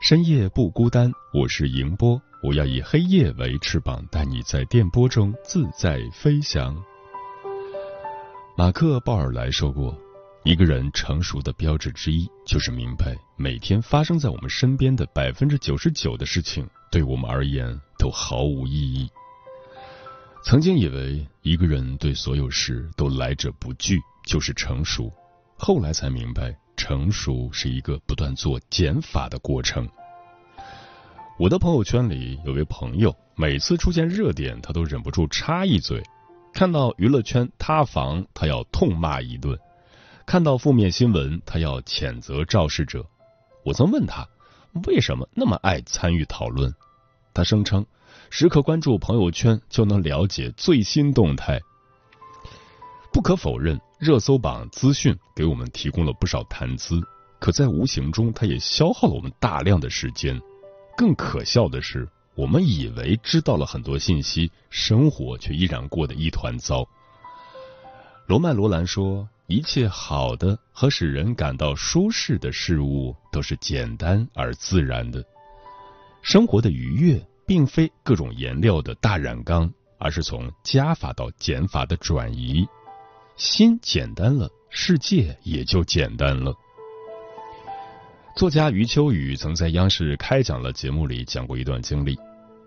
深夜不孤单，我是迎波，我要以黑夜为翅膀，带你在电波中自在飞翔。马克·鲍尔莱说过，一个人成熟的标志之一，就是明白每天发生在我们身边的百分之九十九的事情，对我们而言都毫无意义。曾经以为一个人对所有事都来者不拒就是成熟，后来才明白，成熟是一个不断做减法的过程。我的朋友圈里有位朋友，每次出现热点，他都忍不住插一嘴；看到娱乐圈塌房，他要痛骂一顿；看到负面新闻，他要谴责肇事者。我曾问他，为什么那么爱参与讨论？他声称。时刻关注朋友圈，就能了解最新动态。不可否认，热搜榜资讯给我们提供了不少谈资，可在无形中，它也消耗了我们大量的时间。更可笑的是，我们以为知道了很多信息，生活却依然过得一团糟。罗曼·罗兰说：“一切好的和使人感到舒适的事物，都是简单而自然的。生活的愉悦。”并非各种颜料的大染缸，而是从加法到减法的转移。心简单了，世界也就简单了。作家余秋雨曾在央视开讲了节目里讲过一段经历：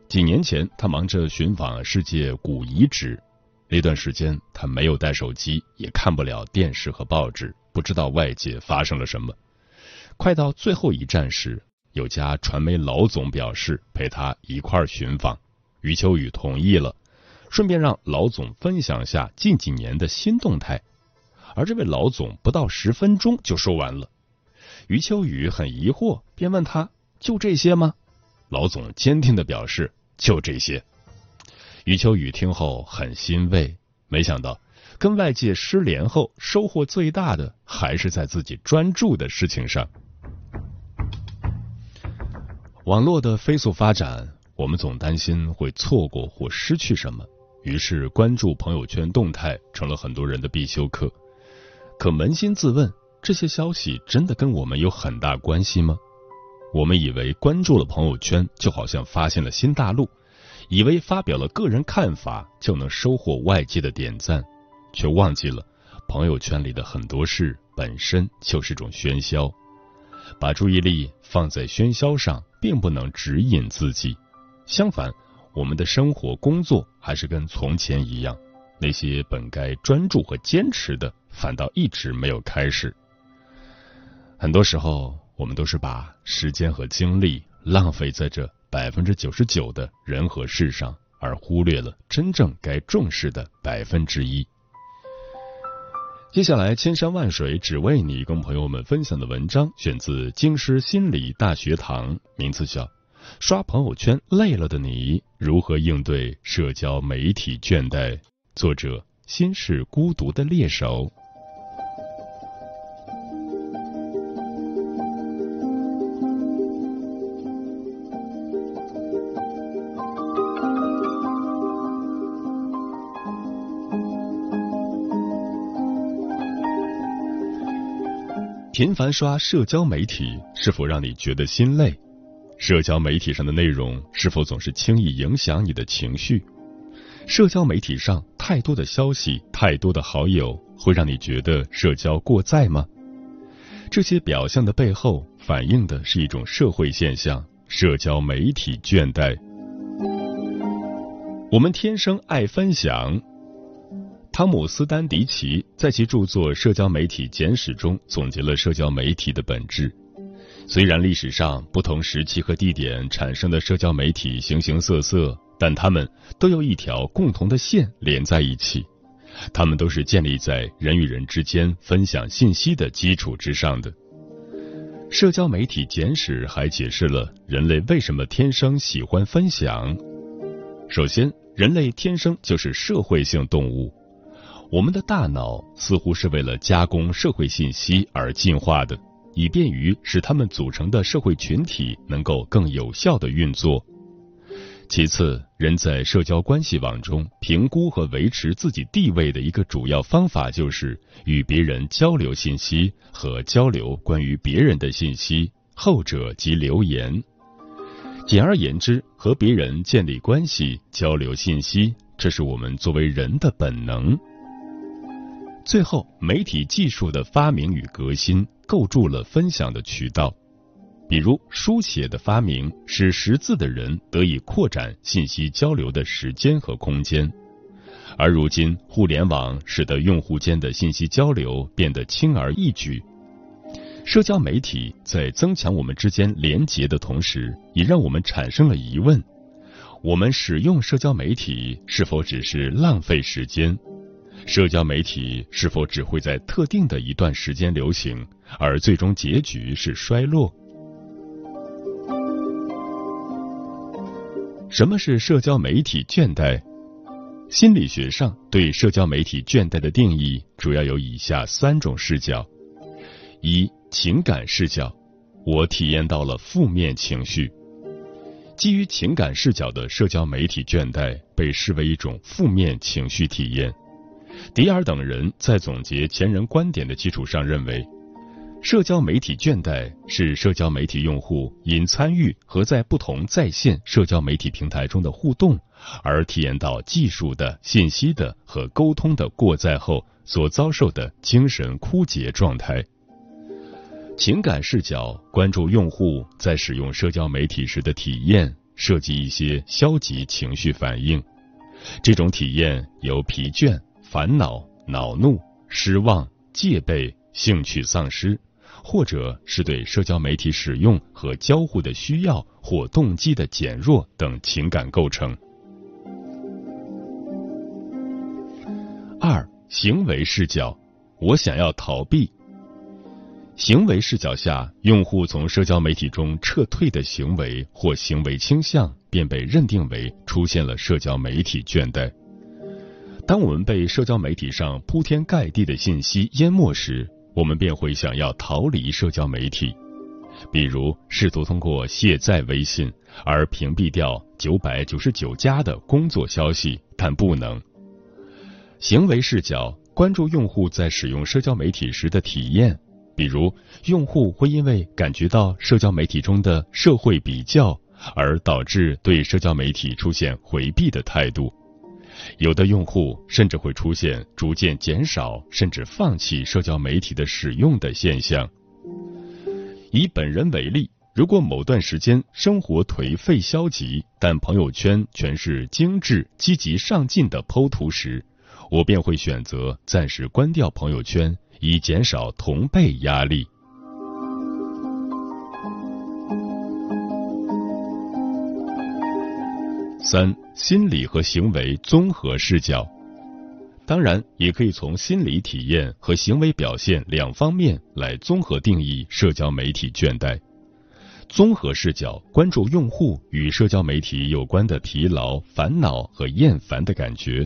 几年前，他忙着寻访世界古遗址，那段时间他没有带手机，也看不了电视和报纸，不知道外界发生了什么。快到最后一站时。有家传媒老总表示陪他一块寻访，余秋雨同意了，顺便让老总分享下近几年的新动态。而这位老总不到十分钟就说完了，余秋雨很疑惑，便问他：“就这些吗？”老总坚定的表示：“就这些。”余秋雨听后很欣慰，没想到跟外界失联后，收获最大的还是在自己专注的事情上。网络的飞速发展，我们总担心会错过或失去什么，于是关注朋友圈动态成了很多人的必修课。可扪心自问，这些消息真的跟我们有很大关系吗？我们以为关注了朋友圈，就好像发现了新大陆，以为发表了个人看法就能收获外界的点赞，却忘记了朋友圈里的很多事本身就是种喧嚣。把注意力放在喧嚣上。并不能指引自己，相反，我们的生活、工作还是跟从前一样。那些本该专注和坚持的，反倒一直没有开始。很多时候，我们都是把时间和精力浪费在这百分之九十九的人和事上，而忽略了真正该重视的百分之一。接下来，千山万水只为你，跟朋友们分享的文章选自京师心理大学堂，名字叫《刷朋友圈累了的你如何应对社交媒体倦怠》，作者心是孤独的猎手。频繁刷社交媒体是否让你觉得心累？社交媒体上的内容是否总是轻易影响你的情绪？社交媒体上太多的消息、太多的好友，会让你觉得社交过载吗？这些表象的背后，反映的是一种社会现象，社交媒体倦怠。我们天生爱分享。汤姆斯丹迪奇在其著作《社交媒体简史》中总结了社交媒体的本质。虽然历史上不同时期和地点产生的社交媒体形形色色，但它们都有一条共同的线连在一起，它们都是建立在人与人之间分享信息的基础之上的。社交媒体简史还解释了人类为什么天生喜欢分享。首先，人类天生就是社会性动物。我们的大脑似乎是为了加工社会信息而进化的，以便于使他们组成的社会群体能够更有效的运作。其次，人在社交关系网中评估和维持自己地位的一个主要方法，就是与别人交流信息和交流关于别人的信息，后者即留言。简而言之，和别人建立关系、交流信息，这是我们作为人的本能。最后，媒体技术的发明与革新构筑了分享的渠道，比如书写的发明，使识字的人得以扩展信息交流的时间和空间；而如今，互联网使得用户间的信息交流变得轻而易举。社交媒体在增强我们之间连结的同时，也让我们产生了疑问：我们使用社交媒体是否只是浪费时间？社交媒体是否只会在特定的一段时间流行，而最终结局是衰落？什么是社交媒体倦怠？心理学上对社交媒体倦怠的定义主要有以下三种视角：一、情感视角，我体验到了负面情绪。基于情感视角的社交媒体倦怠被视为一种负面情绪体验。迪尔等人在总结前人观点的基础上认为，社交媒体倦怠是社交媒体用户因参与和在不同在线社交媒体平台中的互动，而体验到技术的信息的和沟通的过载后所遭受的精神枯竭状态。情感视角关注用户在使用社交媒体时的体验，涉及一些消极情绪反应，这种体验有疲倦。烦恼、恼怒、失望、戒备、兴趣丧失，或者是对社交媒体使用和交互的需要或动机的减弱等情感构成。二、行为视角，我想要逃避。行为视角下，用户从社交媒体中撤退的行为或行为倾向，便被认定为出现了社交媒体倦怠。当我们被社交媒体上铺天盖地的信息淹没时，我们便会想要逃离社交媒体，比如试图通过卸载微信而屏蔽掉九百九十九加的工作消息，但不能。行为视角关注用户在使用社交媒体时的体验，比如用户会因为感觉到社交媒体中的社会比较，而导致对社交媒体出现回避的态度。有的用户甚至会出现逐渐减少甚至放弃社交媒体的使用的现象。以本人为例，如果某段时间生活颓废消极，但朋友圈全是精致、积极上进的剖图时，我便会选择暂时关掉朋友圈，以减少同辈压力。三、心理和行为综合视角，当然也可以从心理体验和行为表现两方面来综合定义社交媒体倦怠。综合视角关注用户与社交媒体有关的疲劳、烦恼和厌烦的感觉，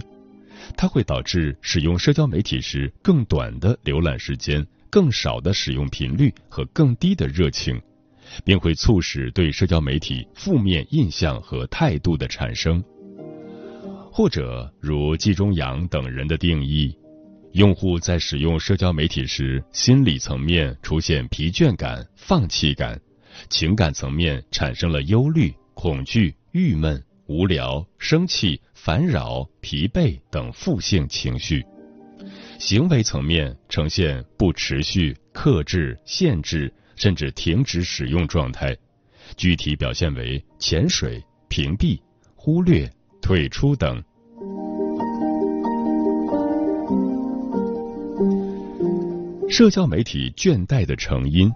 它会导致使用社交媒体时更短的浏览时间、更少的使用频率和更低的热情。并会促使对社交媒体负面印象和态度的产生，或者如季中阳等人的定义，用户在使用社交媒体时，心理层面出现疲倦感、放弃感，情感层面产生了忧虑、恐惧、郁闷、无聊、生气、烦扰、疲惫等负性情绪，行为层面呈现不持续、克制、限制。甚至停止使用状态，具体表现为潜水、屏蔽、忽略、退出等。社交媒体倦怠的成因。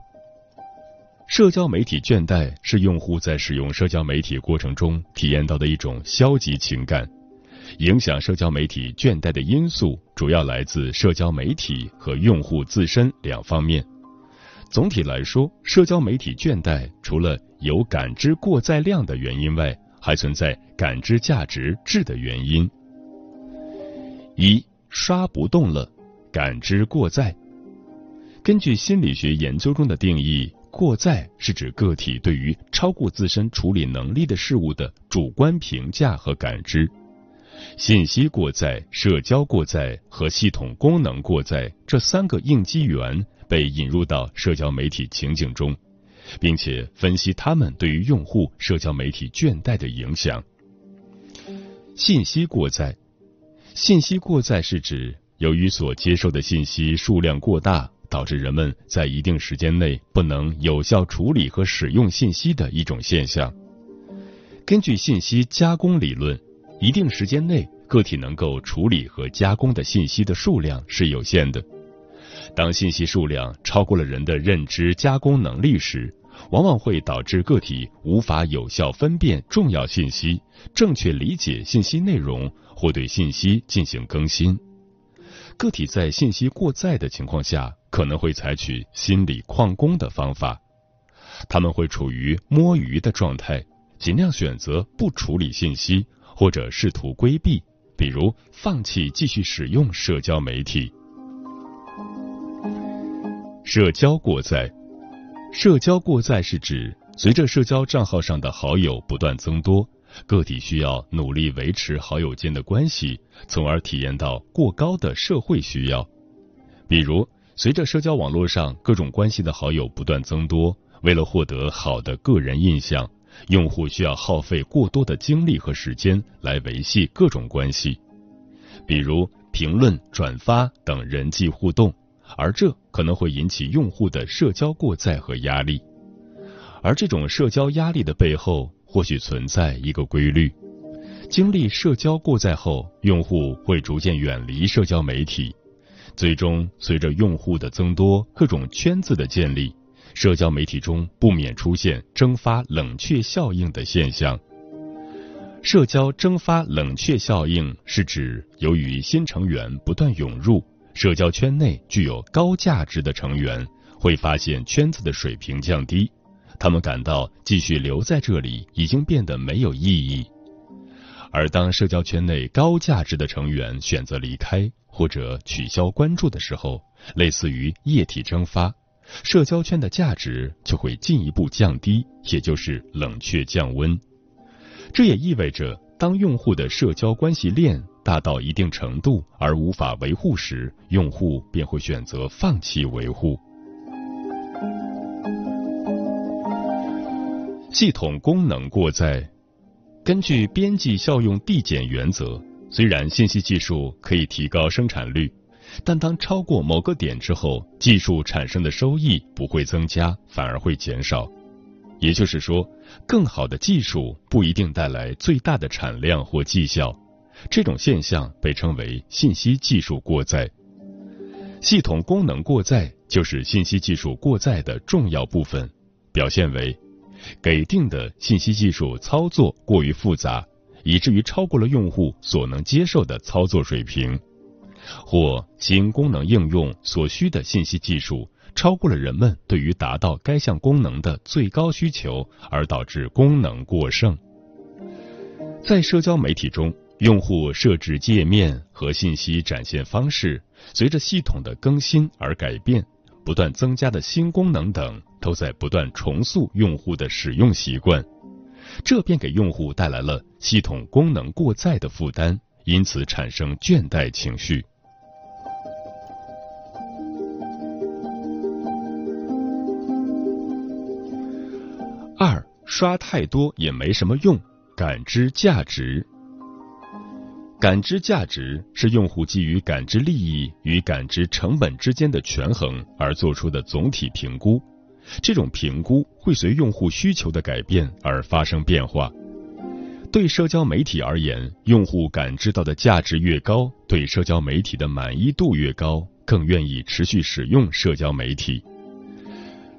社交媒体倦怠是用户在使用社交媒体过程中体验到的一种消极情感。影响社交媒体倦怠的因素主要来自社交媒体和用户自身两方面。总体来说，社交媒体倦怠除了有感知过载量的原因外，还存在感知价值质的原因。一刷不动了，感知过载。根据心理学研究中的定义，过载是指个体对于超过自身处理能力的事物的主观评价和感知。信息过载、社交过载和系统功能过载这三个应激源被引入到社交媒体情景中，并且分析他们对于用户社交媒体倦怠的影响。信息过载，信息过载是指由于所接受的信息数量过大。导致人们在一定时间内不能有效处理和使用信息的一种现象。根据信息加工理论，一定时间内个体能够处理和加工的信息的数量是有限的。当信息数量超过了人的认知加工能力时，往往会导致个体无法有效分辨重要信息、正确理解信息内容或对信息进行更新。个体在信息过载的情况下，可能会采取心理旷工的方法，他们会处于摸鱼的状态，尽量选择不处理信息，或者试图规避，比如放弃继续使用社交媒体。社交过载，社交过载是指随着社交账号上的好友不断增多，个体需要努力维持好友间的关系，从而体验到过高的社会需要，比如。随着社交网络上各种关系的好友不断增多，为了获得好的个人印象，用户需要耗费过多的精力和时间来维系各种关系，比如评论、转发等人际互动，而这可能会引起用户的社交过载和压力。而这种社交压力的背后，或许存在一个规律：经历社交过载后，用户会逐渐远离社交媒体。最终，随着用户的增多，各种圈子的建立，社交媒体中不免出现蒸发冷却效应的现象。社交蒸发冷却效应是指，由于新成员不断涌入，社交圈内具有高价值的成员会发现圈子的水平降低，他们感到继续留在这里已经变得没有意义。而当社交圈内高价值的成员选择离开或者取消关注的时候，类似于液体蒸发，社交圈的价值就会进一步降低，也就是冷却降温。这也意味着，当用户的社交关系链大到一定程度而无法维护时，用户便会选择放弃维护。系统功能过载。根据边际效用递减原则，虽然信息技术可以提高生产率，但当超过某个点之后，技术产生的收益不会增加，反而会减少。也就是说，更好的技术不一定带来最大的产量或绩效。这种现象被称为信息技术过载。系统功能过载就是信息技术过载的重要部分，表现为。给定的信息技术操作过于复杂，以至于超过了用户所能接受的操作水平；或新功能应用所需的信息技术超过了人们对于达到该项功能的最高需求，而导致功能过剩。在社交媒体中，用户设置界面和信息展现方式随着系统的更新而改变。不断增加的新功能等，都在不断重塑用户的使用习惯，这便给用户带来了系统功能过载的负担，因此产生倦怠情绪。二刷太多也没什么用，感知价值。感知价值是用户基于感知利益与感知成本之间的权衡而做出的总体评估，这种评估会随用户需求的改变而发生变化。对社交媒体而言，用户感知到的价值越高，对社交媒体的满意度越高，更愿意持续使用社交媒体。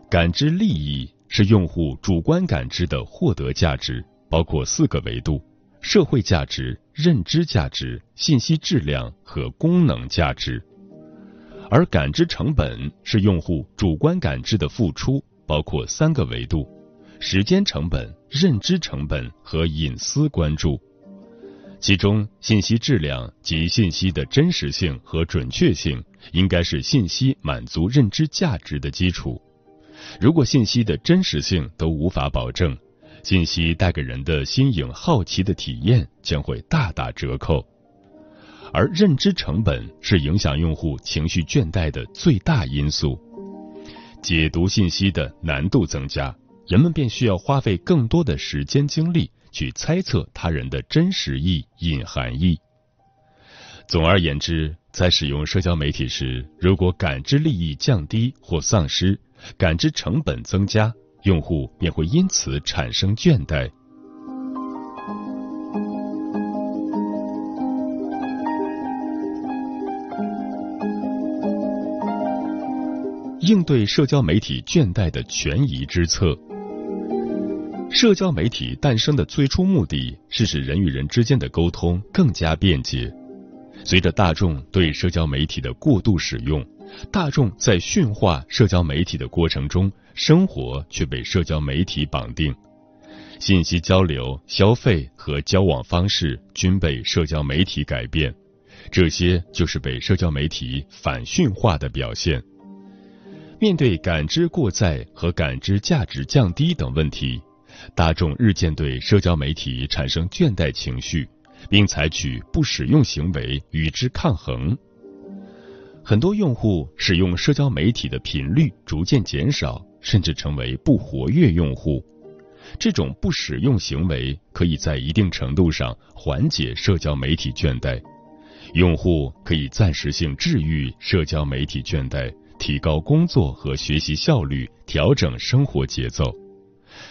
感知利益是用户主观感知的获得价值，包括四个维度：社会价值、认知价值、信息质量和功能价值。而感知成本是用户主观感知的付出，包括三个维度。时间成本、认知成本和隐私关注，其中信息质量及信息的真实性和准确性应该是信息满足认知价值的基础。如果信息的真实性都无法保证，信息带给人的新颖好奇的体验将会大打折扣。而认知成本是影响用户情绪倦怠的最大因素，解读信息的难度增加。人们便需要花费更多的时间精力去猜测他人的真实意、隐含义。总而言之，在使用社交媒体时，如果感知利益降低或丧失，感知成本增加，用户便会因此产生倦怠。应对社交媒体倦怠的权宜之策。社交媒体诞生的最初目的是使人与人之间的沟通更加便捷。随着大众对社交媒体的过度使用，大众在驯化社交媒体的过程中，生活却被社交媒体绑定，信息交流、消费和交往方式均被社交媒体改变。这些就是被社交媒体反驯化的表现。面对感知过载和感知价值降低等问题。大众日渐对社交媒体产生倦怠情绪，并采取不使用行为与之抗衡。很多用户使用社交媒体的频率逐渐减少，甚至成为不活跃用户。这种不使用行为可以在一定程度上缓解社交媒体倦怠，用户可以暂时性治愈社交媒体倦怠，提高工作和学习效率，调整生活节奏。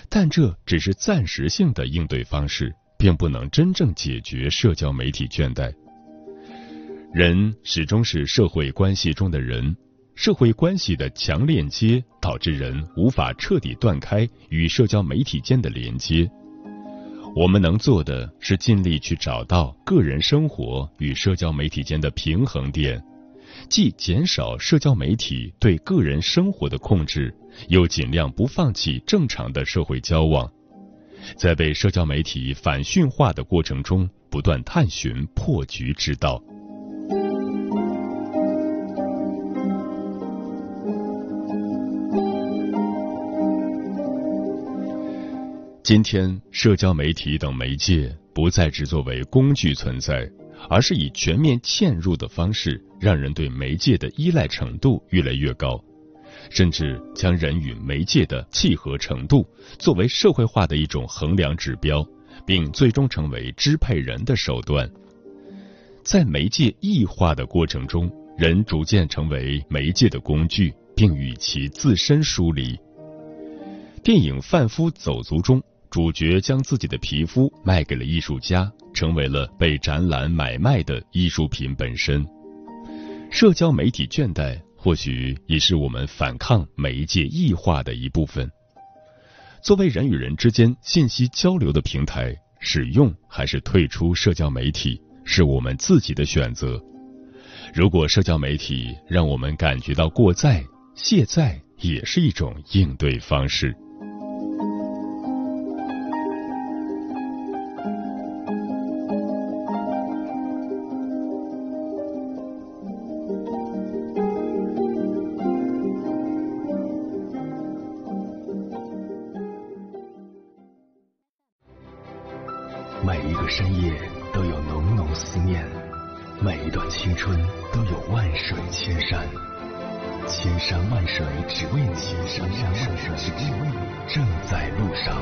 但这只是暂时性的应对方式，并不能真正解决社交媒体倦怠。人始终是社会关系中的人，社会关系的强链接导致人无法彻底断开与社交媒体间的连接。我们能做的是尽力去找到个人生活与社交媒体间的平衡点。既减少社交媒体对个人生活的控制，又尽量不放弃正常的社会交往，在被社交媒体反驯化的过程中，不断探寻破局之道。今天，社交媒体等媒介不再只作为工具存在。而是以全面嵌入的方式，让人对媒介的依赖程度越来越高，甚至将人与媒介的契合程度作为社会化的一种衡量指标，并最终成为支配人的手段。在媒介异化的过程中，人逐渐成为媒介的工具，并与其自身疏离。电影《贩夫走卒》中。主角将自己的皮肤卖给了艺术家，成为了被展览买卖的艺术品本身。社交媒体倦怠，或许也是我们反抗媒介异化的一部分。作为人与人之间信息交流的平台，使用还是退出社交媒体，是我们自己的选择。如果社交媒体让我们感觉到过载、卸载，也是一种应对方式。只为你，千山万水只为你，正在路上。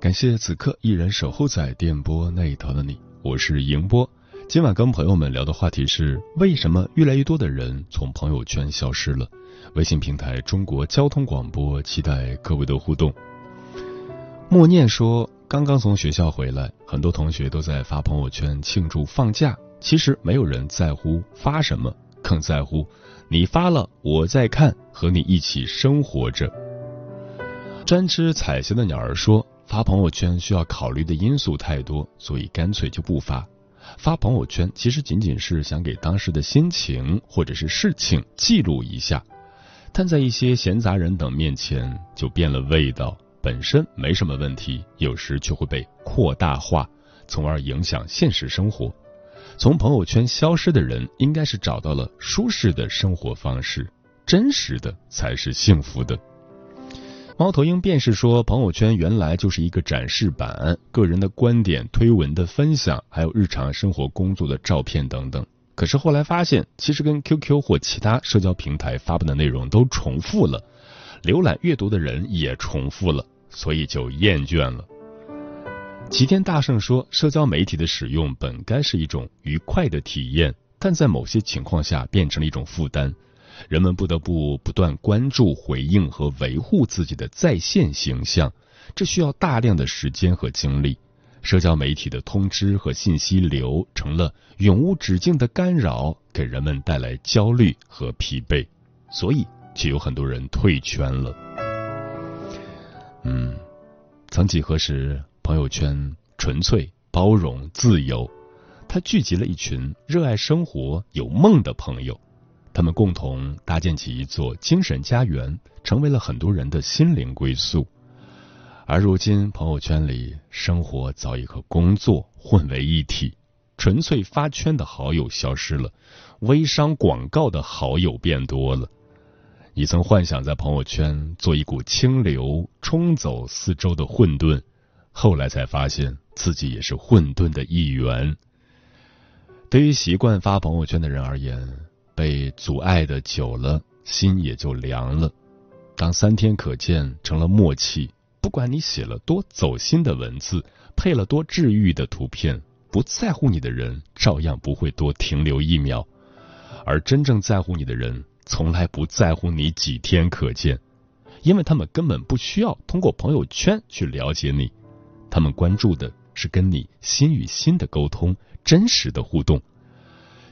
感谢此刻依然守候在电波那一头的你，我是迎波。今晚跟朋友们聊的话题是：为什么越来越多的人从朋友圈消失了？微信平台中国交通广播，期待各位的互动。默念说，刚刚从学校回来，很多同学都在发朋友圈庆祝放假。其实没有人在乎发什么，更在乎你发了我在看，和你一起生活着。专吃彩霞的鸟儿说，发朋友圈需要考虑的因素太多，所以干脆就不发。发朋友圈其实仅仅是想给当时的心情或者是事情记录一下，但在一些闲杂人等面前就变了味道。本身没什么问题，有时却会被扩大化，从而影响现实生活。从朋友圈消失的人，应该是找到了舒适的生活方式，真实的才是幸福的。猫头鹰便是说，朋友圈原来就是一个展示板，个人的观点、推文的分享，还有日常生活、工作的照片等等。可是后来发现，其实跟 QQ 或其他社交平台发布的内容都重复了，浏览阅读的人也重复了。所以就厌倦了。齐天大圣说，社交媒体的使用本该是一种愉快的体验，但在某些情况下变成了一种负担，人们不得不不断关注、回应和维护自己的在线形象，这需要大量的时间和精力。社交媒体的通知和信息流成了永无止境的干扰，给人们带来焦虑和疲惫，所以就有很多人退圈了。嗯，曾几何时，朋友圈纯粹、包容、自由，它聚集了一群热爱生活、有梦的朋友，他们共同搭建起一座精神家园，成为了很多人的心灵归宿。而如今，朋友圈里生活早已和工作混为一体，纯粹发圈的好友消失了，微商广告的好友变多了。你曾幻想在朋友圈做一股清流，冲走四周的混沌，后来才发现自己也是混沌的一员。对于习惯发朋友圈的人而言，被阻碍的久了，心也就凉了。当三天可见成了默契，不管你写了多走心的文字，配了多治愈的图片，不在乎你的人照样不会多停留一秒，而真正在乎你的人。从来不在乎你几天可见，因为他们根本不需要通过朋友圈去了解你，他们关注的是跟你心与心的沟通，真实的互动。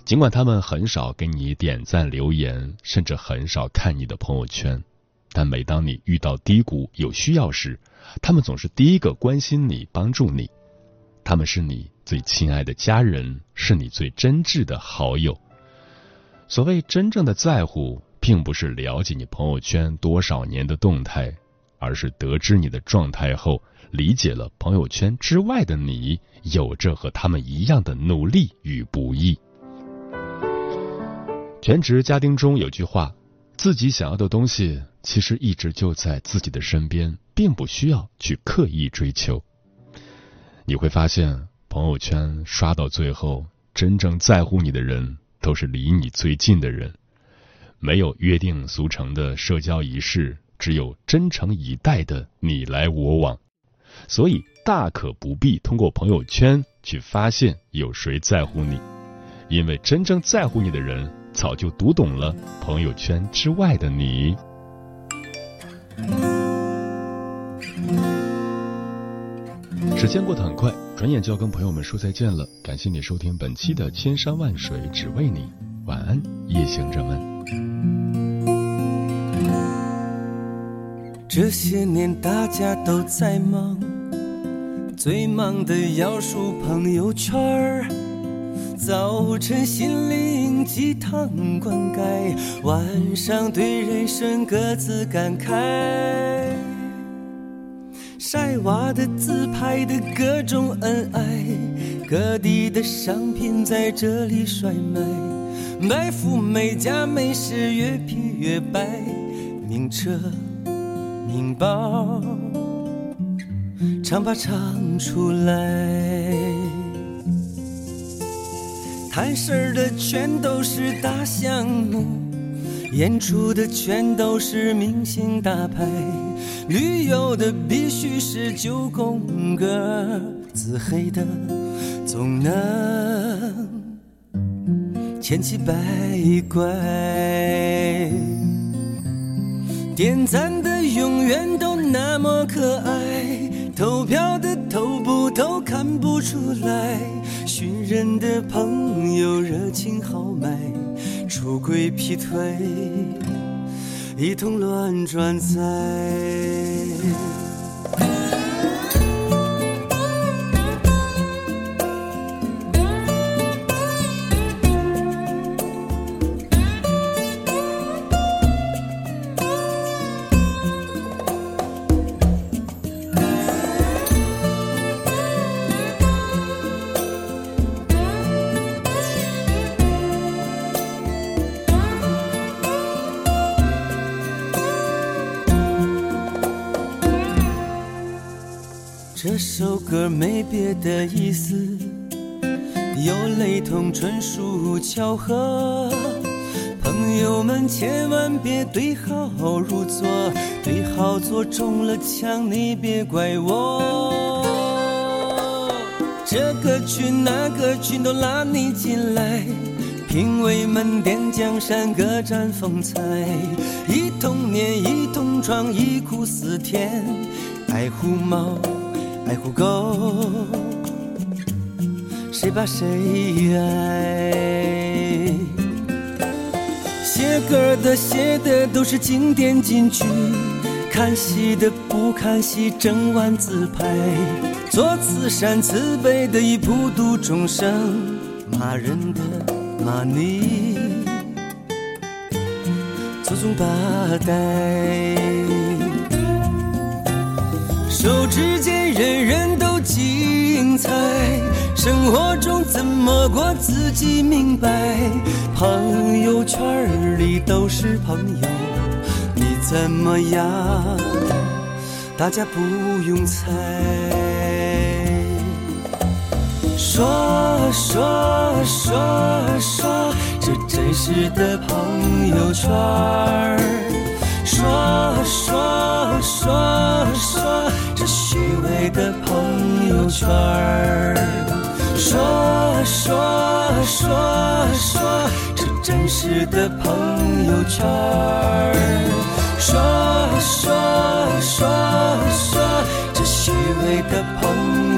尽管他们很少给你点赞留言，甚至很少看你的朋友圈，但每当你遇到低谷有需要时，他们总是第一个关心你、帮助你。他们是你最亲爱的家人，是你最真挚的好友。所谓真正的在乎，并不是了解你朋友圈多少年的动态，而是得知你的状态后，理解了朋友圈之外的你有着和他们一样的努力与不易。全职家庭中有句话：自己想要的东西，其实一直就在自己的身边，并不需要去刻意追求。你会发现，朋友圈刷到最后，真正在乎你的人。都是离你最近的人，没有约定俗成的社交仪式，只有真诚以待的你来我往。所以大可不必通过朋友圈去发现有谁在乎你，因为真正在乎你的人早就读懂了朋友圈之外的你。时间过得很快，转眼就要跟朋友们说再见了。感谢你收听本期的《千山万水只为你》，晚安，夜行者们。这些年大家都在忙，最忙的要数朋友圈儿。早晨心灵鸡汤灌溉，晚上对人生各自感慨。晒娃的、自拍的各种恩爱，各地的商品在这里甩卖，买副美家美食越皮越白，名车名包唱吧唱出来，谈事儿的全都是大项目，演出的全都是明星大牌。旅游的必须是九宫格，自黑的总能千奇百怪。点赞的永远都那么可爱，投票的投不投看不出来，寻人的朋友热情豪迈，出轨劈腿一通乱转载。这首歌没别的意思，有雷同，纯属巧合。朋友们千万别对号入座，对号座中了枪，你别怪我。这个群那个群都拉你进来，评委们点江山，各展风采，一同年，一同闯，忆苦思甜，爱护猫。爱护狗，谁把谁爱？写歌的写的都是经典金句，看戏的不看戏，整晚自拍。做慈善慈悲的以普度众生，骂人的骂你祖宗八代。手指间，人人都精彩。生活中怎么过，自己明白。朋友圈里都是朋友，你怎么样？大家不用猜。说说说说，这真实的朋友圈说说说说这虚伪的朋友圈儿，说说说说这真实的朋友圈儿，说说说说这虚伪的朋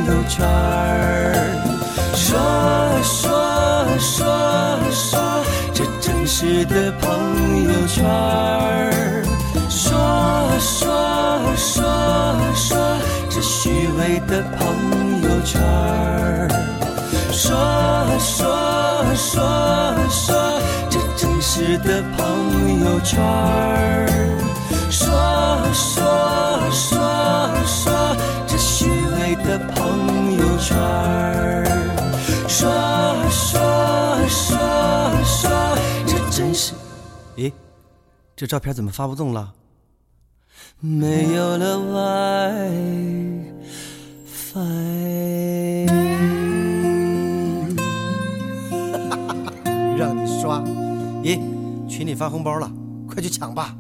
友圈儿，说说说说真实的朋友圈儿。说说说说这虚伪的朋友圈儿，说说说说这真实的朋友圈儿，说说说说这虚伪的朋友圈儿，诶，这照片怎么发不动了？没有了 WiFi，让你刷，咦，群里发红包了，快去抢吧！